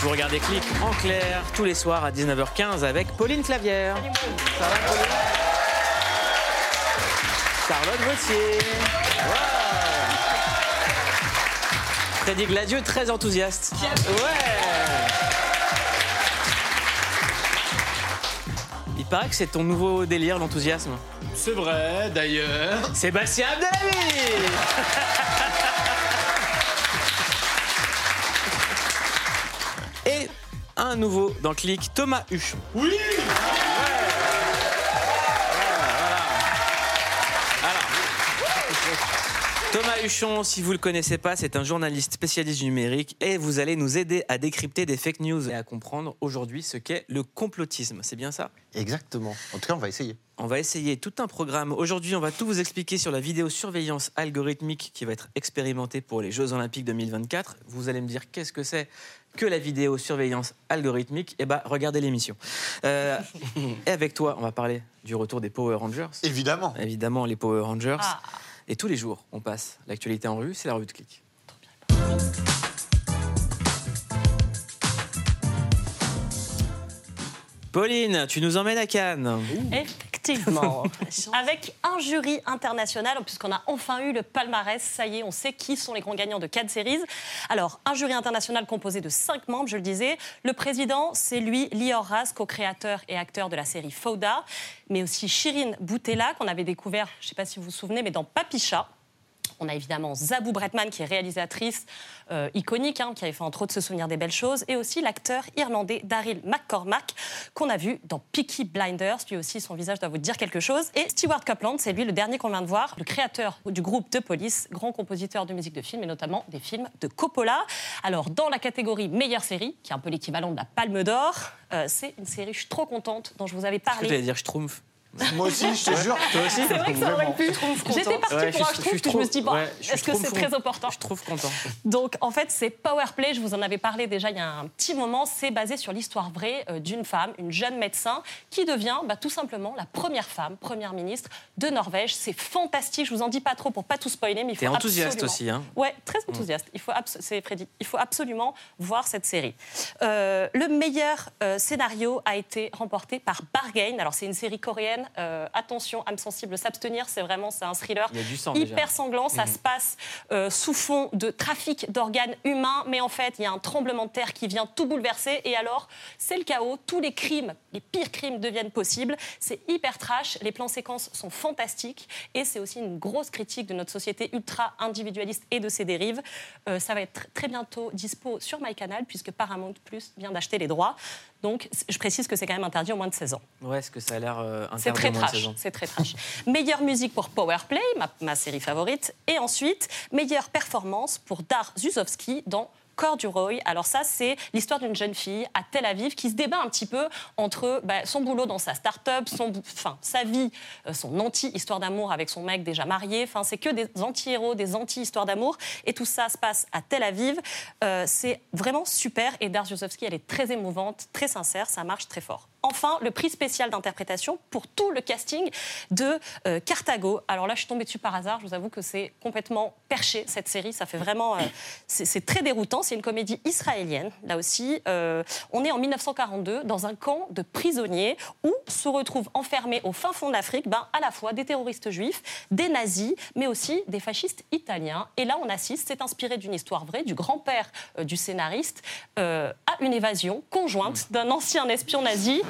Vous regardez Clic en clair tous les soirs à 19h15 avec Pauline Clavière. Charlotte. Freddy Gladieux, très enthousiaste. Ouais. Il paraît que c'est ton nouveau délire, l'enthousiasme. C'est vrai, d'ailleurs. Sébastien Abdelhamid Et un nouveau dans Clic, Thomas Huchon. Oui Thomas Huchon, si vous ne le connaissez pas, c'est un journaliste spécialiste du numérique et vous allez nous aider à décrypter des fake news et à comprendre aujourd'hui ce qu'est le complotisme. C'est bien ça? Exactement. En tout cas, on va essayer. On va essayer tout un programme. Aujourd'hui, on va tout vous expliquer sur la vidéosurveillance algorithmique qui va être expérimentée pour les Jeux Olympiques 2024. Vous allez me dire qu'est-ce que c'est que la vidéosurveillance algorithmique? Eh bien, regardez l'émission. Euh, et avec toi, on va parler du retour des Power Rangers. Évidemment. Évidemment, les Power Rangers. Et tous les jours, on passe l'actualité en revue, c'est la revue de clic. Pauline, tu nous emmènes à Cannes. Effectivement. Avec un jury international, puisqu'on a enfin eu le palmarès, ça y est, on sait qui sont les grands gagnants de Cannes Series. Alors, un jury international composé de cinq membres, je le disais. Le président, c'est lui, Lior Raz, co-créateur et acteur de la série Fauda, mais aussi Shirin Boutella, qu'on avait découvert, je ne sais pas si vous vous souvenez, mais dans Papicha. On a évidemment Zabou Bretman, qui est réalisatrice euh, iconique, hein, qui avait fait entre autres se souvenir des belles choses, et aussi l'acteur irlandais Daryl McCormack, qu'on a vu dans Peaky Blinders. Lui aussi, son visage doit vous dire quelque chose. Et Stewart Copeland, c'est lui le dernier qu'on vient de voir, le créateur du groupe de police, grand compositeur de musique de film, et notamment des films de Coppola. Alors, dans la catégorie meilleure série, qui est un peu l'équivalent de la Palme d'Or, euh, c'est une série, je suis trop contente, dont je vous avais parlé. allais dire Schtroumpf? Moi aussi, je te jure. Toi aussi C'est vrai que ça aurait pu. J'étais partie Ouais, pour un je suis- je puis je me suis dit, bon, ouais, je est-ce que c'est très important Je trouve content. Donc, en fait, c'est Powerplay. Je vous en avais parlé déjà il y a un petit moment. C'est basé sur l'histoire vraie euh, d'une femme, une jeune médecin, qui devient bah, tout simplement la première femme, première ministre de Norvège. C'est fantastique. Je vous en dis pas trop pour pas tout spoiler, mais il faut T'es enthousiaste absolument- aussi, hein Ouais, très enthousiaste. Il faut abs- c'est Freddy. Il faut absolument voir cette série. Euh, le meilleur euh, scénario a été remporté par Bargain. Alors c'est une série coréenne. Euh, attention, âme sensible, s'abstenir. C'est vraiment c'est un thriller sang, hyper déjà. sanglant. Ça se passe euh, sous fond de trafic d'organes humains, mais en fait il y a un tremblement de terre qui vient tout bouleverser. Et alors c'est le chaos. Tous les crimes, les pires crimes deviennent possibles. C'est hyper trash. Les plans séquences sont fantastiques et c'est aussi une grosse critique de notre société ultra individualiste et de ses dérives. Euh, ça va être très bientôt dispo sur MyCanal puisque Paramount Plus vient d'acheter les droits. Donc je précise que c'est quand même interdit au moins de 16 ans. Ouais, est-ce que ça a l'air euh, C'est interdit très au moins trash. 16 ans C'est très trash. meilleure musique pour Powerplay, ma, ma série favorite. Et ensuite, meilleure performance pour Dar Zuzowski dans Corduroy. Alors ça, c'est l'histoire d'une jeune fille à Tel Aviv qui se débat un petit peu entre bah, son boulot dans sa start-up, son, enfin, sa vie, euh, son anti-histoire d'amour avec son mec déjà marié. Enfin, c'est que des anti-héros, des anti-histoires d'amour. Et tout ça se passe à Tel Aviv. Euh, c'est vraiment super. Et Dar Zuzowski, elle est très émouvante, très sincère. Ça marche très fort. Enfin, le prix spécial d'interprétation pour tout le casting de euh, Carthago. Alors là, je suis tombée dessus par hasard. Je vous avoue que c'est complètement perché, cette série. Ça fait vraiment... euh, c'est très déroutant. C'est une comédie israélienne, là aussi. Euh, on est en 1942 dans un camp de prisonniers où se retrouvent enfermés au fin fond de l'Afrique ben, à la fois des terroristes juifs, des nazis, mais aussi des fascistes italiens. Et là, on assiste, c'est inspiré d'une histoire vraie, du grand-père du scénariste, à une évasion conjointe d'un ancien espion nazi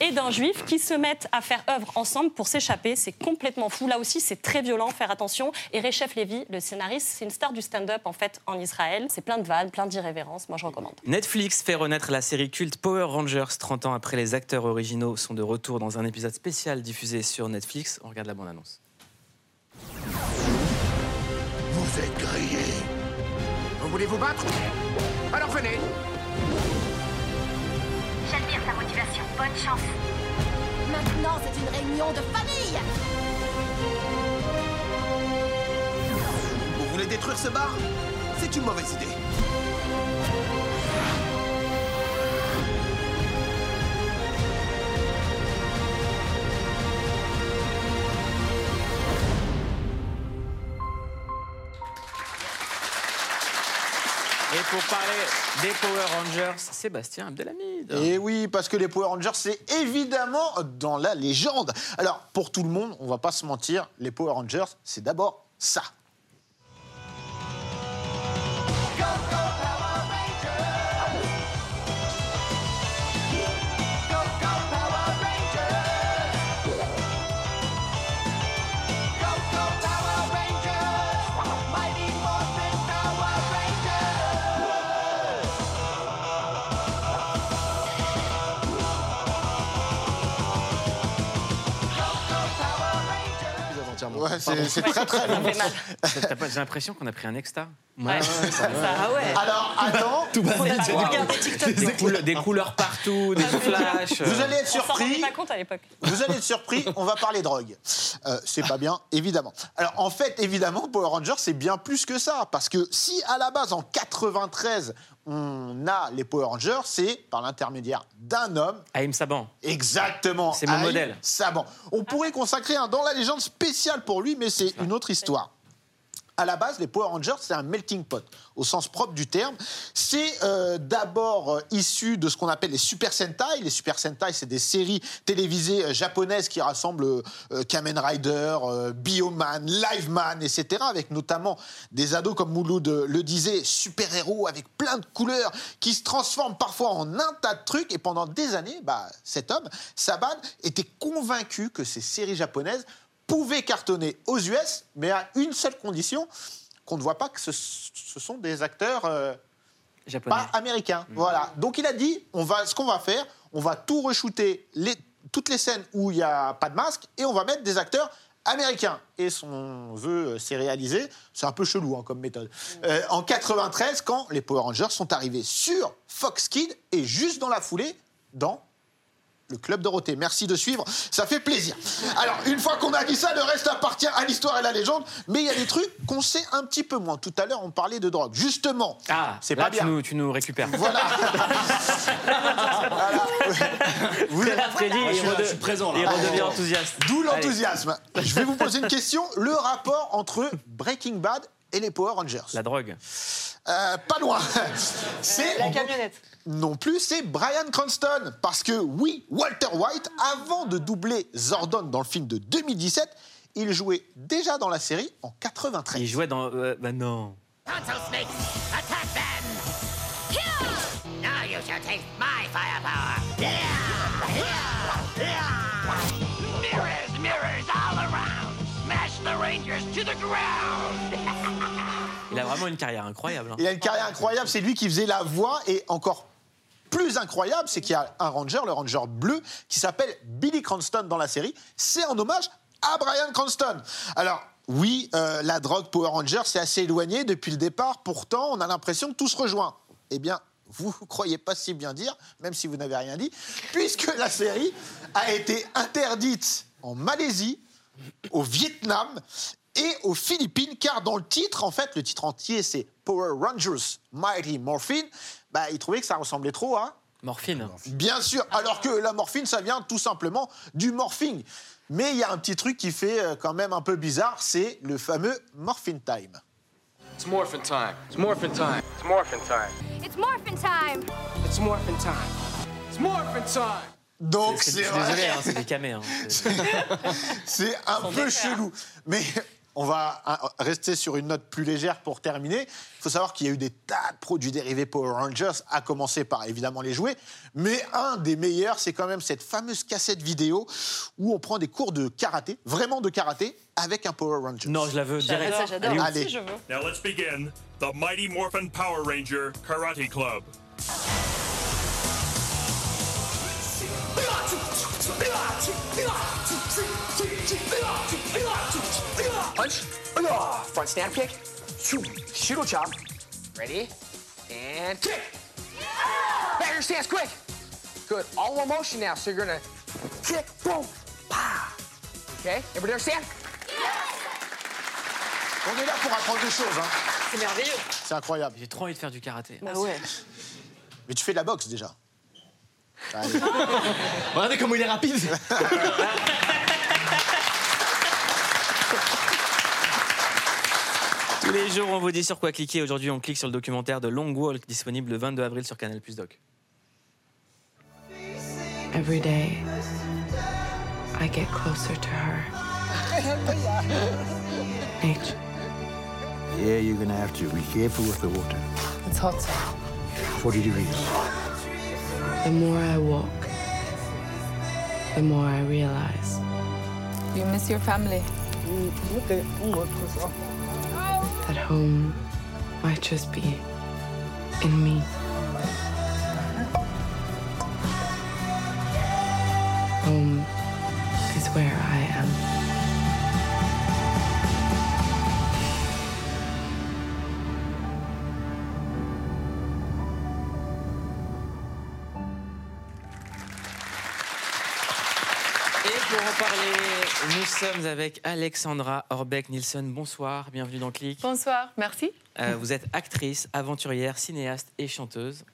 et d'un juif qui se mettent à faire œuvre ensemble pour s'échapper. C'est complètement fou. Là aussi, c'est très violent, faire attention. Et Rechef Lévy, le scénariste, c'est une star du stand-up en fait en Israël. C'est plein de vannes, plein d'irrévérences. Moi, je recommande. Netflix fait renaître la série culte Power Rangers 30 ans après les acteurs originaux sont de retour dans un épisode spécial diffusé sur Netflix. On regarde la bande-annonce. Vous êtes grillés. Vous voulez vous battre? Alors venez. J'admire ta motivation. Bonne chance. Maintenant, c'est une réunion de famille détruire ce bar? C'est une mauvaise idée. Pour parler des Power Rangers, Sébastien Abdelhamid. Et oui, parce que les Power Rangers, c'est évidemment dans la légende. Alors, pour tout le monde, on va pas se mentir, les Power Rangers, c'est d'abord ça. Ouais, c'est très très long. J'ai l'impression qu'on a pris un extra. Ouais. Ça- ah ouais. Alors, attends, On TikTok. Des, couleurs- des couleurs partout, des flashs. vous allez être On surpris. pas compte à l'époque. Vous allez être surpris, on va parler drogue. Euh, c'est pas bien, évidemment. Alors en fait, évidemment, Power Rangers, c'est bien plus que ça. Parce que si à la base, en 93, on a les Power Rangers, c'est par l'intermédiaire d'un homme. Aïm Saban. Exactement. C'est mon modèle. Saban. On pourrait consacrer un dans la légende spécial pour lui, mais c'est une autre histoire. À la base, les Power Rangers, c'est un melting pot, au sens propre du terme. C'est euh, d'abord euh, issu de ce qu'on appelle les Super Sentai. Les Super Sentai, c'est des séries télévisées euh, japonaises qui rassemblent Kamen Rider, Bioman, Liveman, etc. Avec notamment des ados, comme Mouloud le disait, super-héros avec plein de couleurs qui se transforment parfois en un tas de trucs. Et pendant des années, bah, cet homme, Saban, était convaincu que ces séries japonaises pouvaient cartonner aux US, mais à une seule condition, qu'on ne voit pas que ce, ce sont des acteurs euh, Japonais. pas américains. Voilà. Donc il a dit, on va, ce qu'on va faire, on va tout re-shooter, les, toutes les scènes où il n'y a pas de masque, et on va mettre des acteurs américains. Et son vœu euh, s'est réalisé. C'est un peu chelou hein, comme méthode. Euh, en 93, quand les Power Rangers sont arrivés sur Fox Kids, et juste dans la foulée, dans le Club Dorothée. Merci de suivre, ça fait plaisir. Alors, une fois qu'on a dit ça, le reste appartient à l'histoire et à la légende, mais il y a des trucs qu'on sait un petit peu moins. Tout à l'heure, on parlait de drogue. Justement, Ah, c'est là, pas tu bien. nous, tu nous récupères. Voilà. Vous- Freddy, je il, suis là, je suis présent, là. il redevient enthousiaste. D'où l'enthousiasme. Je vais vous poser une question. Le rapport entre Breaking Bad et les Power Rangers La drogue. Euh, Pas loin. C'est La camionnette. non plus, c'est Brian Cranston. Parce que oui, Walter White, avant de doubler Zordon dans le film de 2017, il jouait déjà dans la série en 93. Il jouait dans. euh, bah non. Now you shall taste my firepower! Mirrors, Il a vraiment une carrière incroyable. hein. Il a une carrière incroyable, c'est lui qui faisait la voix et encore plus incroyable, c'est qu'il y a un ranger, le ranger bleu, qui s'appelle Billy Cranston dans la série. C'est en hommage à Brian Cranston. Alors, oui, euh, la drogue Power Ranger, c'est assez éloigné depuis le départ. Pourtant, on a l'impression que tout se rejoint. Eh bien, vous ne croyez pas si bien dire, même si vous n'avez rien dit, puisque la série a été interdite en Malaisie, au Vietnam et aux Philippines, car dans le titre, en fait, le titre entier, c'est Power Rangers Mighty Morphine, bah, ils trouvaient que ça ressemblait trop à... Morphine. Bien sûr, alors que la morphine, ça vient tout simplement du morphing. Mais il y a un petit truc qui fait euh, quand même un peu bizarre, c'est le fameux morphine time. It's morphin' time. It's morphin' time. It's morphin' time. It's morphin' time! It's morphin' time. It's morphin' time. Donc C'est- c'est Je suis désolé, vrai, hein, c'est des camés. hein. C'est- un peu défaire. chelou. Mais on va hein, rester sur une note plus légère pour terminer. Il faut savoir qu'il y a eu des tas de produits dérivés Power Rangers, à commencer par évidemment les jouets. Mais un des meilleurs, c'est quand même cette fameuse cassette vidéo où on prend des cours de karaté, vraiment de karaté, avec un Power Ranger. Non, je la veux direct. Ça, j'adore. Allez. Now let's begin the Mighty Morphin Power Ranger Karate Club. Punch. Front snap kick. Shoo. Shooto chop. Ready? And kick. Back your stance quick. Good. All one motion now. So you're gonna kick, boom, pa. Okay? Everybody understand? On est là pour apprendre des choses. Hein. C'est merveilleux. C'est incroyable. J'ai trop envie de faire du karaté. Ah ouais. Mais tu fais de la boxe déjà. Allez. Regardez comment il est rapide. Tous les jours, on vous dit sur quoi cliquer. Aujourd'hui, on clique sur le documentaire de Long Walk, disponible le 22 avril sur Canal Plus Doc. Every day, I get closer to her. H, Yeah, you're gonna have to be careful with the water. it's hot. 40 degrees. The more I walk, the more I realize You miss your family. that home might just be in me. Et pour en parler, nous sommes avec Alexandra Orbeck-Nielsen. Bonsoir, bienvenue dans Click. Bonsoir, merci. Euh, vous êtes actrice, aventurière, cinéaste et chanteuse.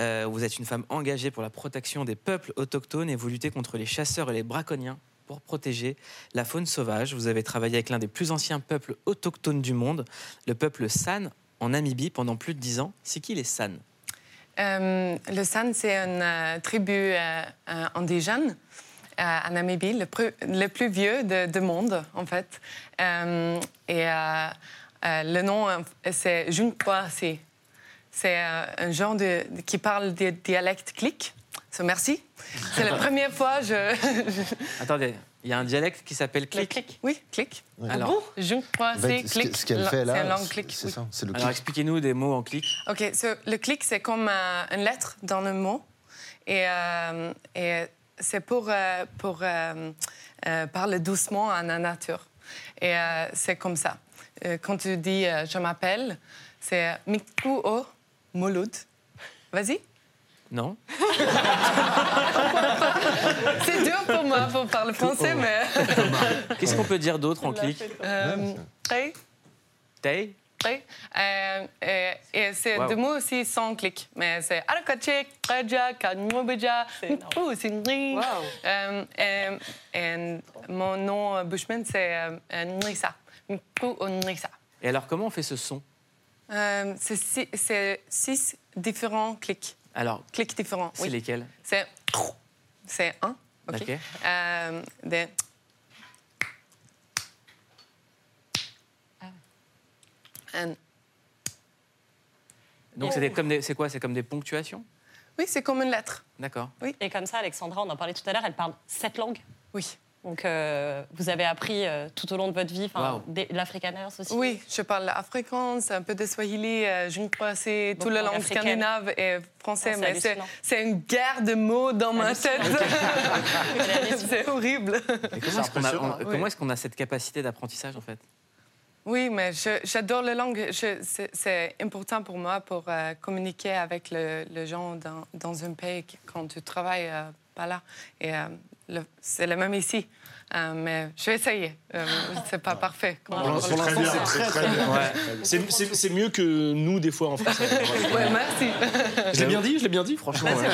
Euh, vous êtes une femme engagée pour la protection des peuples autochtones et vous luttez contre les chasseurs et les braconniers pour protéger la faune sauvage. Vous avez travaillé avec l'un des plus anciens peuples autochtones du monde, le peuple San, en Namibie, pendant plus de dix ans. C'est qui les San? Euh, le San, c'est une tribu indigène euh, en Namibie, le, plus- le plus vieux de- du monde, en fait. Euh, et euh, euh, le nom, c'est Junkwasi. C'est euh, un genre de, qui parle des dialectes clic. So, merci. C'est la première fois que je... Attendez, il y a un dialecte qui s'appelle Le Clic. clic. Oui, clic. Alors, Junkwasi, En fait, ce clic. ce qu'elle fait C'est là, une langue c'est- clic. c'est oui. ça, c'est le alors clic. expliquez-nous des mots en clic. OK, so, le clic, c'est comme euh, une lettre dans un mot. Et, euh, et c'est pour, euh, pour euh, euh, parler doucement à la nature. Et euh, c'est comme ça. Euh, quand tu dis euh, je m'appelle, c'est Miku o Mouloud. Vas-y. Non C'est dur pour moi pour parler français, mais. Qu'est-ce qu'on peut dire d'autre en clic? Euh, très, Très. Euh, et et c'est Wow. deux mots aussi sans clic. Mais c'est Arakachik, Raja, Singri. Euh, et, mon nom euh, Bushman, c'est euh, euh, o Nrissa. Et alors, comment on fait ce son? Euh, c'est six, six différents clics. Alors, Clics différents. c'est oui. lesquels? C'est. C'est un. OK. Ok. Euh, des- Donc, c'est des- comme des- c'est quoi? C'est comme des ponctuations? Oui, c'est comme une lettre. D'accord. Et comme ça, Alexandra, on en parlait tout à l'heure, elle parle sept langues. Oui. Donc, euh, vous avez appris euh, tout au long de votre vie, Wow. aussi. Oui, je parle afrikaans, un peu de swahili, euh, je ne crois c'est toute la langue africaines. scandinave et français, Ah, c'est mais c'est une guerre de mots dans ma tête. c'est horrible. Et comment est-ce qu'on a, impressionnant. on- comment est-ce qu'on a cette capacité d'apprentissage, en fait? Oui, mais je- j'adore la langue. Je- C'est c'est important pour moi pour euh, communiquer avec le- les gens dans, dans un pays quand tu travailles euh, pas là. Et euh, le- c'est le même ici. Euh, mais je vais essayer. Euh, c'est pas parfait. Pour l'instant, c'est très, très bien. C'est- C'est c'est mieux que nous, des fois, en français. Ouais, merci. Je l'ai bien dit, je l'ai bien dit, franchement. ouais.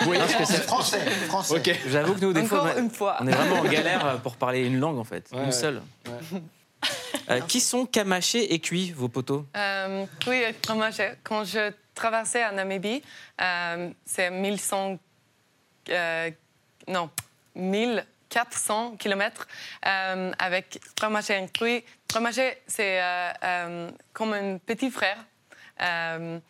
Vous voyez Parce que c'est- Français, français. Ok. J'avoue que nous, des Encore fois, on- une fois. on est vraiment en galère pour parler une langue, en fait. Ouais, une ouais. seule. Euh, qui sont Kamaché et Cui, vos poteaux? Euh, oui, je- quand je traversais en Namibie, euh, c'est 1100. euh, non, 1400 kilomètres euh, avec Tramaché inclus. Tramaché, c'est euh, euh, comme un petit frère. On,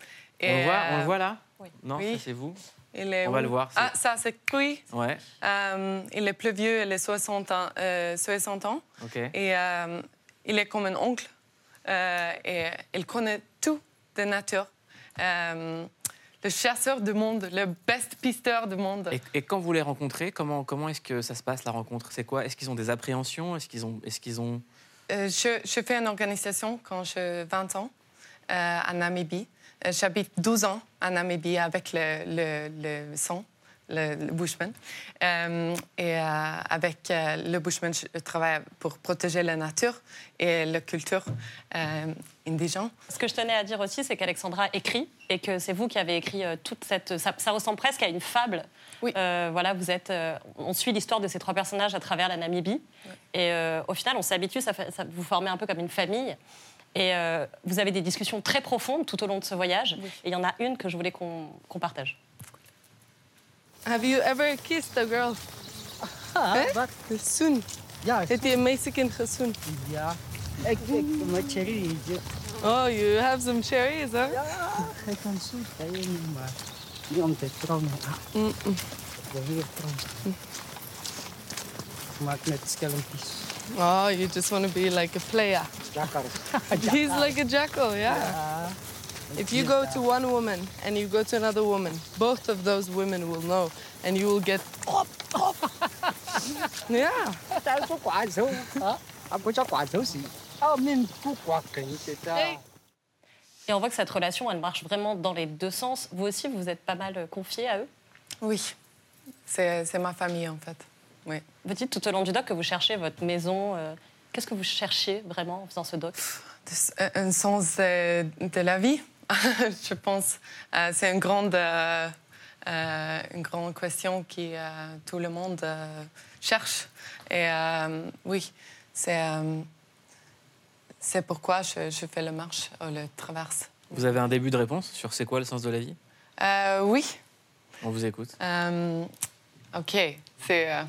le et, voit, on le voit là? oui. Non, Oui. ça c'est vous? On va le voir, c'est- Ah, ça, c'est Kui. Ouais, Euh, il est plus vieux, il est 60 ans. euh, 60 ans. ok. Et euh, il est comme un oncle. Euh, et il connaît tout de nature. Euh, le chasseur du monde, le best pisteur du monde. Et, et quand vous les rencontrez, comment, comment est-ce que ça se passe, la rencontre? C'est quoi? Est-ce qu'ils ont des appréhensions? Est-ce qu'ils ont, est qu'ils ont... Euh, je, je fais une organisation quand j'ai 20 ans en Namibie. J'habite 12 ans en Namibie avec le, le, le son, le, le Bushman. Euh, et euh, avec euh, le Bushman, je travaille pour protéger la nature et la culture indigène. Ce que je tenais à dire aussi, c'est qu'Alexandra écrit et que c'est vous qui avez écrit toute cette. Ça, ça ressemble presque à une fable. Euh, voilà, vous êtes. on suit l'histoire de ces trois personnages à travers la Namibie. Et au final, on s'habitue, ça, vous formez un peu comme une famille. Et euh, vous avez des discussions très profondes tout au long de ce voyage. Et il y en a une que je voulais qu'on qu'on partage. Have you ever kissed a girl? Ah, soon. Het is Mexican gezoen. Ja. Ik, ik, mijn cherry. Oh, you have some cherries, huh? Ik kan zoet zijn, maar niet om te trouwen. Mm-mm. Ik wil hier trouwen. Ik maak schelmpjes. Oh, you just want to be like a player. Jackal. He's like a jackal, yeah. If you go to one woman and you go to another woman, both of those women will know, and you will get. Yeah. Et on voit que cette relation, elle marche vraiment dans les deux sens. Vous aussi, vous vous êtes pas mal confié à eux? Oui, c'est ma famille en fait. Oui. Vous dites tout au long du doc que vous cherchez votre maison. euh, Qu'est-ce que vous cherchiez vraiment en faisant ce doc? Un sens euh, de la vie, je pense. Euh, c'est une grande, euh, euh, une grande question que euh, tout le monde euh, cherche. Et euh, oui, c'est euh, c'est pourquoi je, je fais le marche, le traverse. Vous avez un début de réponse sur c'est quoi le sens de la vie? Euh, oui. On vous écoute. Euh, ok, c'est euh,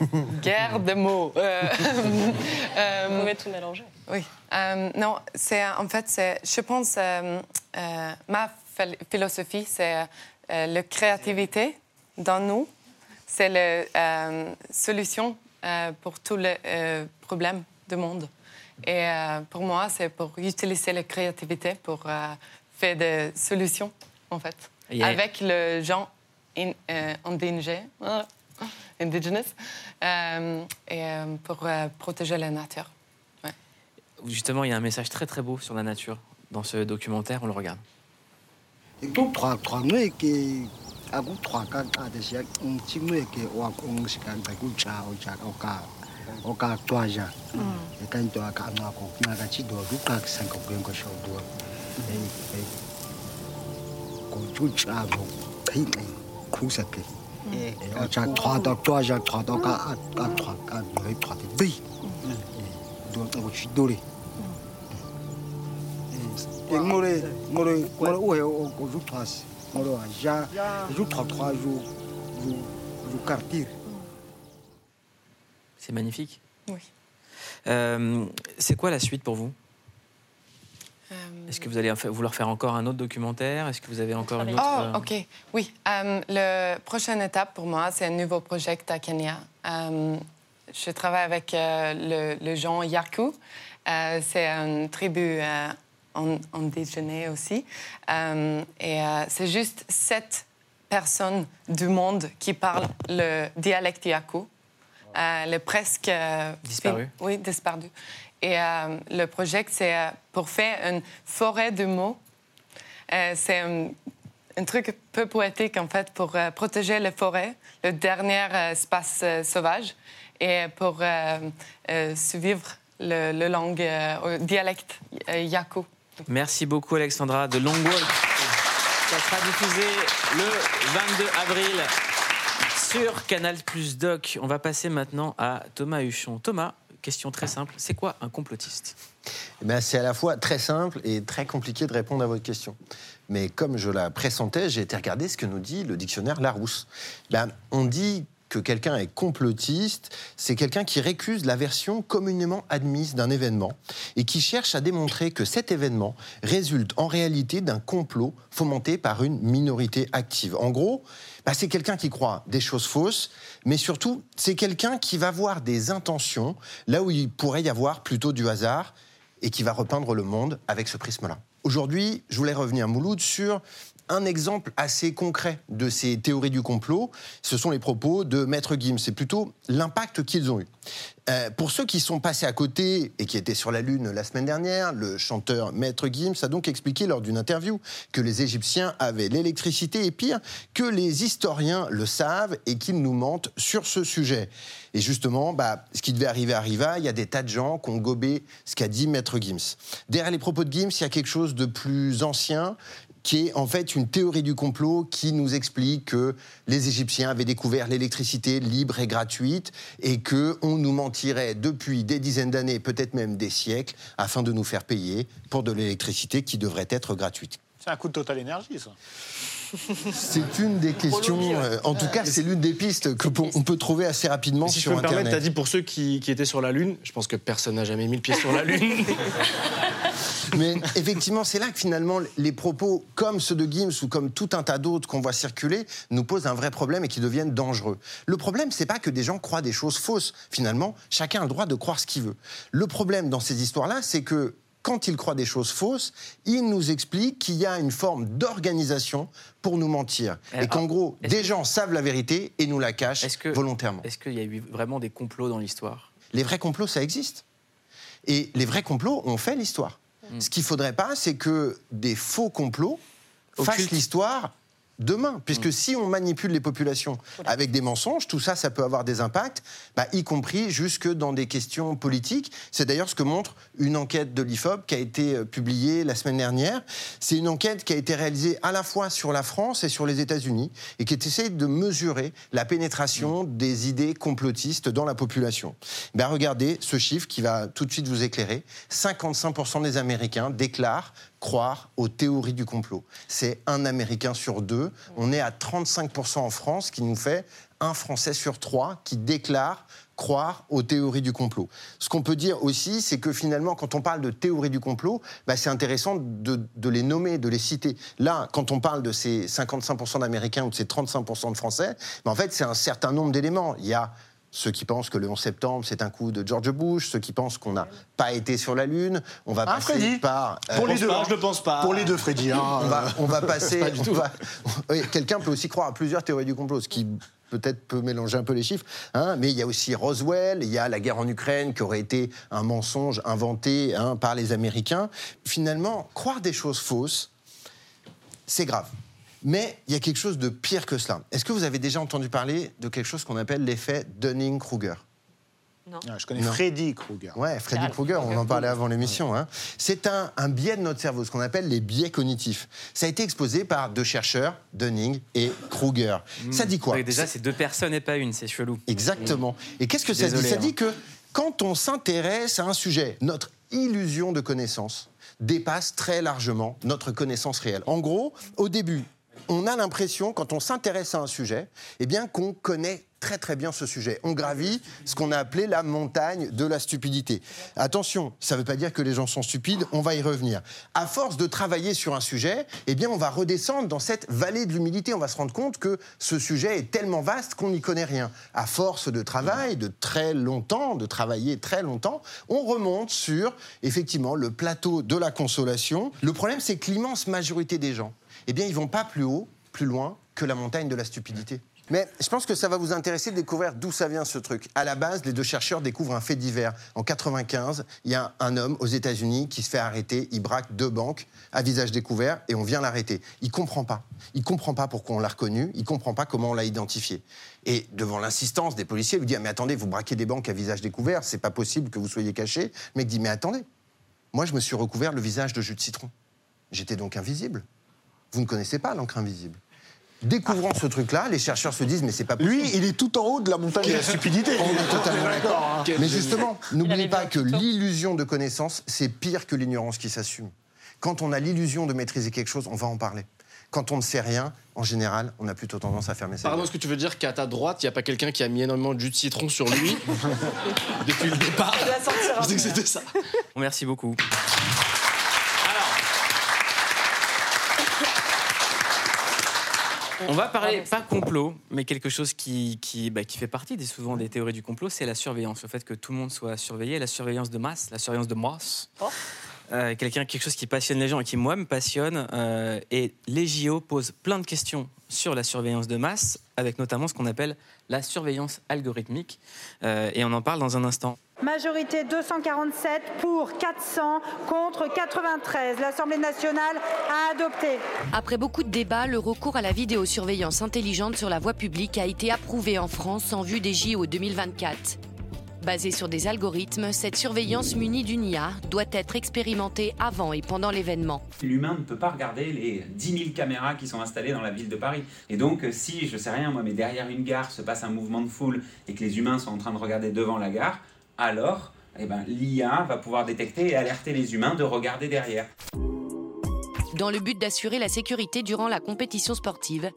guerre de mots. Euh, euh, Vous pouvez tout mélanger. Oui. Euh, non, c'est en fait, c'est, je pense, euh, euh, ma phil- philosophie, c'est euh, la créativité dans nous, c'est la euh, solution pour tous les problèmes du monde. Et pour moi, c'est pour utiliser la créativité pour faire des solutions, en fait, avec les gens in, indigènes, ah, indigenous, et pour protéger la nature. Justement, il y a un message très très beau sur la nature dans ce documentaire. On le regarde. Moi, moi, moi, ouais. Moi, quartier. C'est magnifique. Oui. Euh, c'est quoi la suite pour vous Euh, Est-ce que vous allez vouloir faire encore un autre documentaire Est-ce que vous avez encore une autre Oh, euh, OK. Oui. Euh, la prochaine étape pour moi, c'est un nouveau projet à Kenya. Euh, je travaille avec euh, le, le Yaku. Euh, c'est une tribu en- indigène aussi. Euh, et euh, c'est juste sept personnes du monde qui parlent le dialecte Yaku. Euh, le presque... euh, Disparu. Oui, disparu. Et euh, le projet, c'est pour faire une forêt de mots. C'est un, un truc peu poétique, en fait, pour protéger les forêts, le dernier espace sauvage, et pour survivre le, le langue, dialecte Yaku. Merci beaucoup Alexandra de Long Walk. Ça sera diffusé le 22 avril sur Canal Plus Doc. On va passer maintenant à Thomas Huchon. Thomas, question très simple, c'est quoi un complotiste? Eh ben, c'est à la fois très simple et très compliqué de répondre à votre question. Mais comme je la pressentais, j'ai été regarder ce que nous dit le dictionnaire Larousse. Ben, on dit que quelqu'un est complotiste, c'est quelqu'un qui récuse la version communément admise d'un événement et qui cherche à démontrer que cet événement résulte en réalité d'un complot fomenté par une minorité active. En gros, ben, c'est quelqu'un qui croit des choses fausses, mais surtout, c'est quelqu'un qui va voir des intentions là où il pourrait y avoir plutôt du hasard et qui va repeindre le monde avec ce prisme-là. Aujourd'hui, je voulais revenir, Mouloud, sur un exemple assez concret de ces théories du complot, ce sont les propos de Maître Gims. C'est plutôt l'impact qu'ils ont eu. Euh, pour ceux qui sont passés à côté et qui étaient sur la Lune la semaine dernière, le chanteur Maître Gims a donc expliqué lors d'une interview que les Égyptiens avaient l'électricité et pire, que les historiens le savent et qu'ils nous mentent sur ce sujet. Et justement, bah, ce qui devait arriver arriva. Il y a des tas de gens qui ont gobé ce qu'a dit Maître Gims. Derrière les propos de Gims, il y a quelque chose de plus ancien qui est en fait une théorie du complot qui nous explique que les Égyptiens avaient découvert l'électricité libre et gratuite et que on nous mentirait depuis des dizaines d'années, peut-être même des siècles, afin de nous faire payer pour de l'électricité qui devrait être gratuite. C'est un coup de Total Énergie, ça. C'est une des questions, euh, en tout cas, c'est l'une des pistes que on peut trouver assez rapidement Si je sur peux me permettre, Internet. t'as dit pour ceux qui, qui étaient sur la Lune, je pense que personne n'a jamais mis le pied sur la Lune. Mais effectivement, c'est là que finalement les propos comme ceux de Gims ou comme tout un tas d'autres qu'on voit circuler nous posent un vrai problème et qui deviennent dangereux. Le problème, c'est pas que des gens croient des choses fausses. Finalement, chacun a le droit de croire ce qu'il veut. Le problème dans ces histoires-là, c'est que quand ils croient des choses fausses, ils nous expliquent qu'il y a une forme d'organisation pour nous mentir. Et qu'en gros, des gens savent la vérité et nous la cachent volontairement. Est-ce qu'il y a eu vraiment des complots dans l'histoire? Les vrais complots, ça existe. Et les vrais complots ont fait l'histoire. Ce qu'il faudrait pas, c'est que des faux complots fassent l'histoire demain. Mm. Puisque si on manipule les populations avec des mensonges, tout ça, ça peut avoir des impacts, bah, y compris jusque dans des questions politiques. C'est d'ailleurs ce que montre une enquête de l'IFOP qui a été euh, publiée la semaine dernière. C'est une enquête qui a été réalisée à la fois sur la France et sur les États-Unis et qui essaie de mesurer la pénétration des idées complotistes dans la population. Ben, regardez ce chiffre qui va tout de suite vous éclairer. 55% des Américains déclarent croire aux théories du complot. C'est un Américain sur deux. On est à 35% en France, qui nous fait un Français sur trois qui déclare croire aux théories du complot. Ce qu'on peut dire aussi, c'est que finalement, quand on parle de théories du complot, bah, c'est intéressant de, les nommer, de les citer. Là, quand on parle de ces 55% d'Américains ou de ces 35% de Français, bah, en fait, c'est un certain nombre d'éléments. Il y a ceux qui pensent que le 11 septembre, c'est un coup de George Bush, ceux qui pensent qu'on n'a pas été sur la Lune. On va Hein, passer Freddy par... euh, Pour les deux, je ne pense pas. Pour les deux, Freddy. hein, on, va, on va passer. Va- oui, Quelqu'un peut aussi croire à plusieurs théories du complot, ce qui peut-être peut mélanger un peu les chiffres. hein, mais il y a aussi Roswell, il y a la guerre en Ukraine qui aurait été un mensonge inventé hein, par les Américains. Finalement, croire des choses fausses, c'est grave. Mais il y a quelque chose de pire que cela. Est-ce que vous avez déjà entendu parler de quelque chose qu'on appelle l'effet Dunning-Kruger? Ah, Je connais Non. Freddy Krueger. Ouais, Freddy Krueger, on en parlait avant l'émission. hein. C'est un, un biais de notre cerveau, ce qu'on appelle les biais cognitifs. Ça a été exposé par deux chercheurs, Dunning et Kruger. Ça dit quoi? Oui, Déjà, c'est deux personnes et pas une, c'est chelou. Exactement. Et qu'est-ce que ça dit? Ça hein. dit que quand on s'intéresse à un sujet, notre illusion de connaissance dépasse très largement notre connaissance réelle. En gros, au début, on a l'impression, quand on s'intéresse à un sujet, eh bien qu'on connaît très très bien ce sujet. On gravit ce qu'on a appelé la montagne de la stupidité. Attention, ça ne veut pas dire que les gens sont stupides, on va y revenir. À force de travailler sur un sujet, eh bien on va redescendre dans cette vallée de l'humilité. On va se rendre compte que ce sujet est tellement vaste qu'on n'y connaît rien. À force de travail, de très longtemps, de travailler très longtemps, on remonte sur effectivement le plateau de la consolation. Le problème, c'est que l'immense majorité des gens, eh bien, ils vont pas plus haut, plus loin que la montagne de la stupidité. Mais je pense que ça va vous intéresser de découvrir d'où ça vient ce truc. À la base, les deux chercheurs découvrent un fait divers. En 95, il y a un homme aux États-Unis qui se fait arrêter. Il braque deux banques à visage découvert et on vient l'arrêter. Il comprend pas. Il comprend pas pourquoi on l'a reconnu. Il comprend pas comment on l'a identifié. Et devant l'insistance des policiers, il lui dit mais attendez, vous braquez des banques à visage découvert. C'est pas possible que vous soyez caché. Le mec dit mais attendez, moi je me suis recouvert le visage de jus de citron. J'étais donc invisible. Vous ne connaissez pas l'encre invisible. Découvrant ce truc-là, les chercheurs se disent mais c'est pas possible. Lui, il est tout en haut de la montagne de la stupidité. On est totalement d'accord. hein. Mais justement, n'oubliez pas que l'illusion de connaissance, c'est pire que l'ignorance qui s'assume. Quand on a l'illusion de maîtriser quelque chose, on va en parler. Quand on ne sait rien, en général, on a plutôt tendance à fermer sa Pardon, est-ce que tu veux dire qu'à ta droite, il n'y a pas quelqu'un qui a mis énormément de jus de citron sur lui depuis le départ Je dis que c'était ça. Merci beaucoup. On va parler, pas complot, mais quelque chose bah, qui fait partie des, souvent des théories du complot, c'est la surveillance. Le fait que tout le monde soit surveillé, la surveillance de masse, la surveillance de masse. Euh, quelqu'un, quelque chose qui passionne les gens et qui, moi, me passionne. euh, et les JO posent plein de questions sur la surveillance de masse, avec notamment ce qu'on appelle la surveillance algorithmique. Euh, et on en parle dans un instant. Majorité 247 pour 400 contre 93. L'Assemblée nationale a adopté. Après beaucoup de débats, le recours à la vidéosurveillance intelligente sur la voie publique a été approuvé en France en vue des JO 2024. Basée sur des algorithmes, cette surveillance munie d'une IA doit être expérimentée avant et pendant l'événement. L'humain ne peut pas regarder les 10 000 caméras qui sont installées dans la ville de Paris. Et donc, si, je sais rien, moi, mais derrière une gare se passe un mouvement de foule et que les humains sont en train de regarder devant la gare, alors, eh ben, l'IA va pouvoir détecter et alerter les humains de regarder derrière. Dans le but d'assurer la sécurité durant la compétition sportive,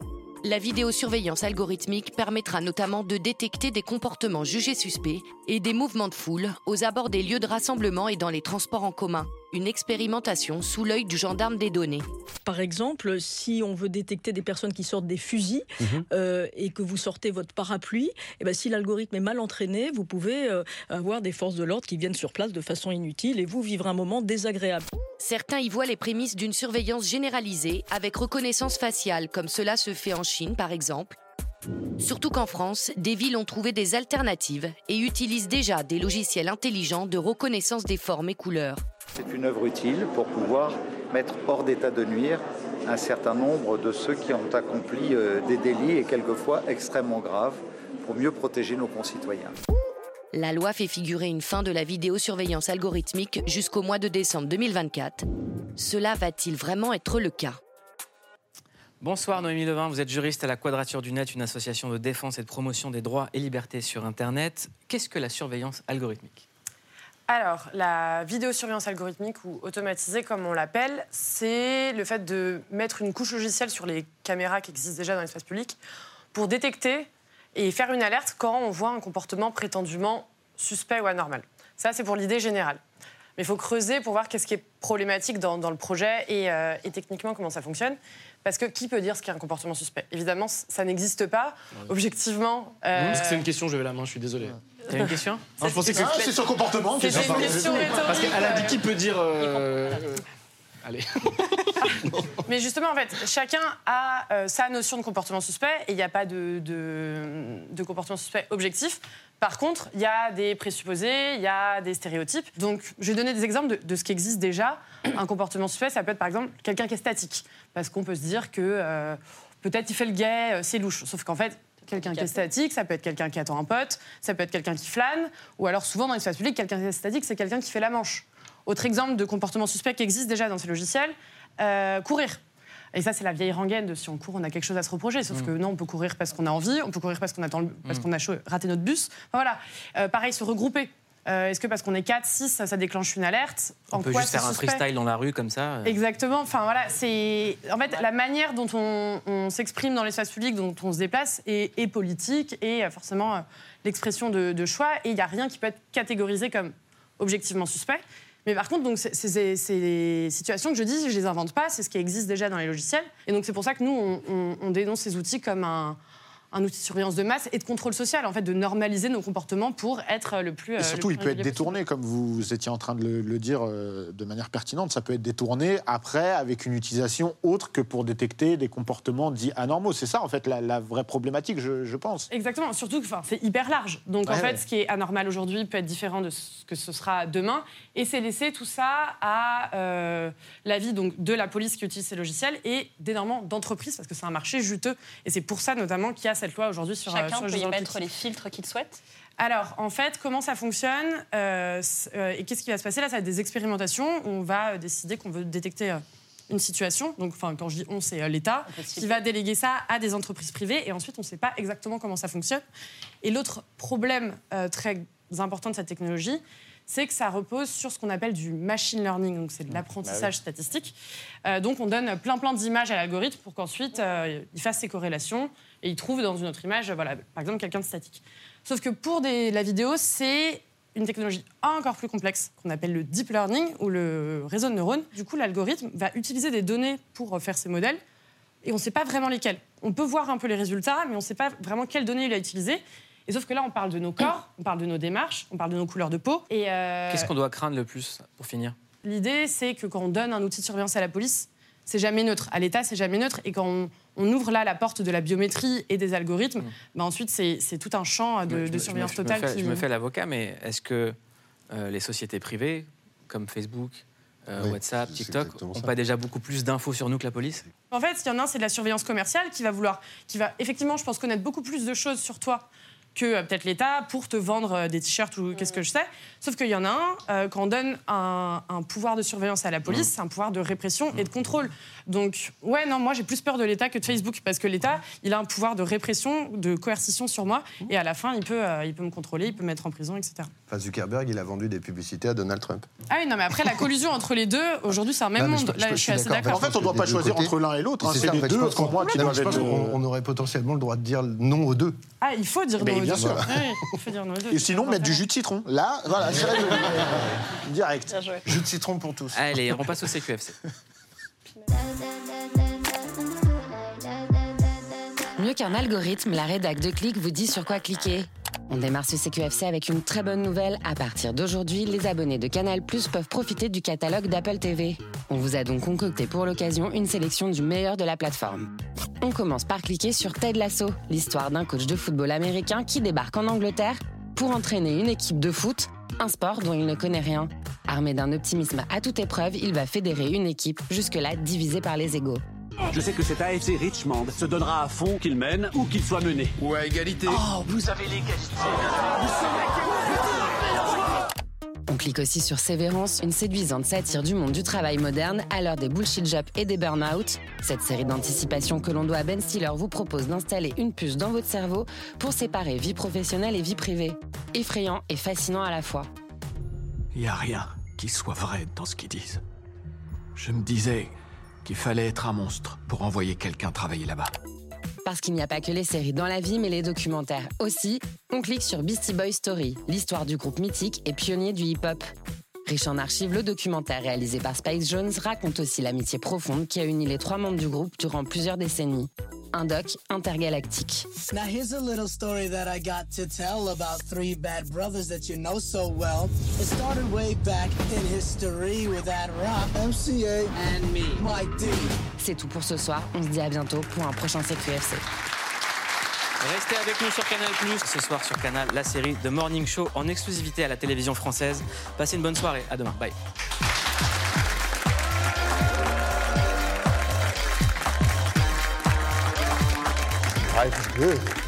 la vidéosurveillance algorithmique permettra notamment de détecter des comportements jugés suspects et des mouvements de foule aux abords des lieux de rassemblement et dans les transports en commun. Une expérimentation sous l'œil du gendarme des données. Par exemple, si on veut détecter des personnes qui sortent des fusils Mhm. euh, et que vous sortez votre parapluie, et ben, si l'algorithme est mal entraîné, vous pouvez euh, avoir des forces de l'ordre qui viennent sur place de façon inutile et vous vivre un moment désagréable. Certains y voient les prémices d'une surveillance généralisée avec reconnaissance faciale, comme cela se fait en Chine par exemple. Surtout qu'en France, des villes ont trouvé des alternatives et utilisent déjà des logiciels intelligents de reconnaissance des formes et couleurs. C'est une œuvre utile pour pouvoir mettre hors d'état de nuire un certain nombre de ceux qui ont accompli euh, des délits et quelquefois extrêmement graves pour mieux protéger nos concitoyens. La loi fait figurer une fin de la vidéosurveillance algorithmique jusqu'au mois de décembre 2024. Cela va-t-il vraiment être le cas? Bonsoir Noémie Levin, vous êtes juriste à la Quadrature du Net, une association de défense et de promotion des droits et libertés sur Internet. Qu'est-ce que la surveillance algorithmique? Alors, la vidéosurveillance algorithmique ou automatisée, comme on l'appelle, c'est le fait de mettre une couche logicielle sur les caméras qui existent déjà dans l'espace public pour détecter et faire une alerte quand on voit un comportement prétendument suspect ou anormal. Ça, c'est pour l'idée générale. Mais il faut creuser pour voir qu'est-ce qui est problématique dans, dans le projet et, euh, et techniquement comment ça fonctionne. Parce que qui peut dire ce qu'est un comportement suspect? Évidemment, ça n'existe pas. Objectivement. euh, Parce que c'est une question, je vais la main, je suis désolé. T'as une question? Non, je pensais que Ah, c'est sur comportement. C'était une question. Parce dit qui peut dire. euh, euh, Allez. Mais justement, en fait, chacun a euh, sa notion de comportement suspect et il n'y a pas de, de- de comportement suspect objectif. Par contre, il y a des présupposés, il y a des stéréotypes. Donc, je vais donner des exemples de, de ce qui existe déjà. Un comportement suspect, ça peut être par exemple quelqu'un qui est statique. Parce qu'on peut se dire que euh, peut-être il fait le gay, euh, c'est louche. Sauf qu'en fait, quelqu'un qui est statique, ça peut être quelqu'un qui attend un pote, ça peut être quelqu'un qui flâne, ou alors souvent dans l'espace public, quelqu'un qui est statique, c'est quelqu'un qui fait la manche. Autre exemple de comportement suspect qui existe déjà dans ces logiciels, euh, courir. Et ça, c'est la vieille rengaine de si on court, on a quelque chose à se reprocher. Sauf Mm. que non, on peut courir parce qu'on a envie, on peut courir parce qu'on attend, le- parce Mm. qu'on a chaud- raté notre bus. Enfin, voilà. Euh, pareil, se regrouper. Euh, Est-ce que parce qu'on est 4, 6, ça, ça déclenche une alerte On En peut quoi juste faire un freestyle dans la rue comme ça. euh. Exactement. Enfin voilà, c'est en fait la manière dont on, on s'exprime dans l'espace public, dont on se déplace, est, est politique et euh, forcément euh, l'expression de, de choix. Et il n'y a rien qui peut être catégorisé comme objectivement suspect. Mais par contre, donc c'est- situations que je dis, je les invente pas, c'est ce qui existe déjà dans les logiciels. Et donc c'est pour ça que nous on, on- on dénonce ces outils comme un un outil de surveillance de masse et de contrôle social, en fait, de normaliser nos comportements pour être le plus. euh, Et le surtout, il peut être détourné, comme vous étiez en train de le, le dire euh, de manière pertinente. Ça peut être détourné après avec une utilisation autre que pour détecter des comportements dits anormaux. C'est ça, en fait, la, la vraie problématique, je, je pense. Exactement, surtout que c'est hyper large. Donc en fait, ouais. ce qui est anormal aujourd'hui peut être différent de ce que ce sera demain. Et c'est laisser tout ça à euh, l'avis de la police qui utilise ces logiciels et d'énormément d'entreprises, parce que c'est un marché juteux. Et c'est pour ça notamment qu'il y a cette loi aujourd'hui sur, euh, Chacun sur les peut y mettre les filtres qu'il souhaite. Alors, en fait, comment ça fonctionne euh, euh, et qu'est-ce qui va se passer Là, ça va être des expérimentations. On va euh, décider qu'on veut détecter euh, une situation. Donc, enfin, quand je dis on, c'est euh, l'État qui va déléguer ça à des entreprises privées. Et ensuite, on ne sait pas exactement comment ça fonctionne. Et l'autre problème euh, très important de cette technologie, c'est que ça repose sur ce qu'on appelle du machine learning, donc c'est de l'apprentissage Bah oui. statistique. Euh, donc on donne plein plein d'images à l'algorithme pour qu'ensuite euh, il fasse ses corrélations et il trouve dans une autre image, voilà, par exemple quelqu'un de statique. Sauf que pour des- la vidéo, c'est une technologie encore plus complexe qu'on appelle le deep learning ou le réseau de neurones. Du coup, l'algorithme va utiliser des données pour euh, faire ses modèles et on ne sait pas vraiment lesquelles. On peut voir un peu les résultats, mais on ne sait pas vraiment quelles données il a utilisées. Et sauf que là, on parle de nos corps, on parle de nos démarches, on parle de nos couleurs de peau. Et euh, Qu'est-ce qu'on doit craindre le plus pour finir? l'idée, c'est que quand on donne un outil de surveillance à la police, c'est jamais neutre. À l'État, c'est jamais neutre. Et quand on, on ouvre là la porte de la biométrie et des algorithmes, bah ensuite, c'est c'est tout un champ de, Je me- de je me- surveillance me totale. fais- qui- Je me fais l'avocat, mais est-ce que euh, les sociétés privées, comme Facebook, euh, Oui, WhatsApp, TikTok, n'ont pas déjà beaucoup plus d'infos sur nous que la police? En fait, il y en a un, c'est de la surveillance commerciale qui va vouloir, qui va effectivement, je pense, connaître beaucoup plus de choses sur toi que euh, peut-être l'État pour te vendre euh, des t-shirts ou qu'est-ce que je sais. Sauf qu'il y en a un, euh, quand on donne un, un pouvoir de surveillance à la police, c'est un pouvoir de répression et de contrôle. Donc, ouais, non, moi j'ai plus peur de l'État que de Facebook parce que l'État, il a un pouvoir de répression, de coercition sur moi et à la fin, il peut, euh, il peut me contrôler, il peut me mettre en prison, etc. Enfin, Zuckerberg, il a vendu des publicités à Donald Trump. Ah oui, non, mais après, la collusion entre les deux, aujourd'hui, c'est un même Non, monde. je- Là, je- je suis assez En d'accord. fait, on doit des pas deux choisir côtés. entre l'un et l'autre, hein, C'est les en deux, Je pense qu'on on aurait potentiellement le droit de dire non aux deux. Ah, il faut dire non aux bien sûr. Ouais, il faut dire non aux deux. Et sinon, mettre du jus de citron. Là, voilà, c'est réglé. direct. Jus de citron pour tous. Allez, on passe au CQFC. Mieux qu'un algorithme, la rédac de Click vous dit sur quoi cliquer. On démarre ce CQFC avec une très bonne nouvelle. À partir d'aujourd'hui, les abonnés de Canal Plus peuvent profiter du catalogue d'Apple TV. On vous a donc concocté pour l'occasion une sélection du meilleur de la plateforme. On commence par cliquer sur Ted Lasso, l'histoire d'un coach de football américain qui débarque en Angleterre pour entraîner une équipe de foot, un sport dont il ne connaît rien. Armé d'un optimisme à toute épreuve, il va fédérer une équipe jusque-là divisée par les égaux. Je sais que cet AFC Richmond se donnera à fond qu'il mène ou qu'il soit mené. Ou à égalité. Oh, vous avez l'égalité. On clique aussi sur Sévérance, une séduisante satire du monde du travail moderne à l'heure des bullshit jobs et des burn-out. Cette série d'anticipation que l'on doit à Ben Stiller vous propose d'installer une puce dans votre cerveau pour séparer vie professionnelle et vie privée. Effrayant et fascinant à la fois. Il n'y a rien qui soit vrai dans ce qu'ils disent. Je me disais qu'il fallait être un monstre pour envoyer quelqu'un travailler là-bas. Parce qu'il n'y a pas que les séries dans la vie, mais les documentaires aussi, on clique sur Beastie Boys Story, l'histoire du groupe mythique et pionnier du hip-hop. Riche en archives, le documentaire réalisé par Spike Jones raconte aussi l'amitié profonde qui a uni les trois membres du groupe durant plusieurs décennies. Un doc intergalactique. Now here's a little story that I got to tell about three bad brothers that you know so well. It started way back in history with that rock, MCA, and me, Mike D. C'est tout pour ce soir, on se dit à bientôt pour un prochain CQFC. Restez avec nous sur Canal+. Ce soir sur Canal, la série The Morning Show en exclusivité à la télévision française. Passez une bonne soirée. À demain. Bye. Deus.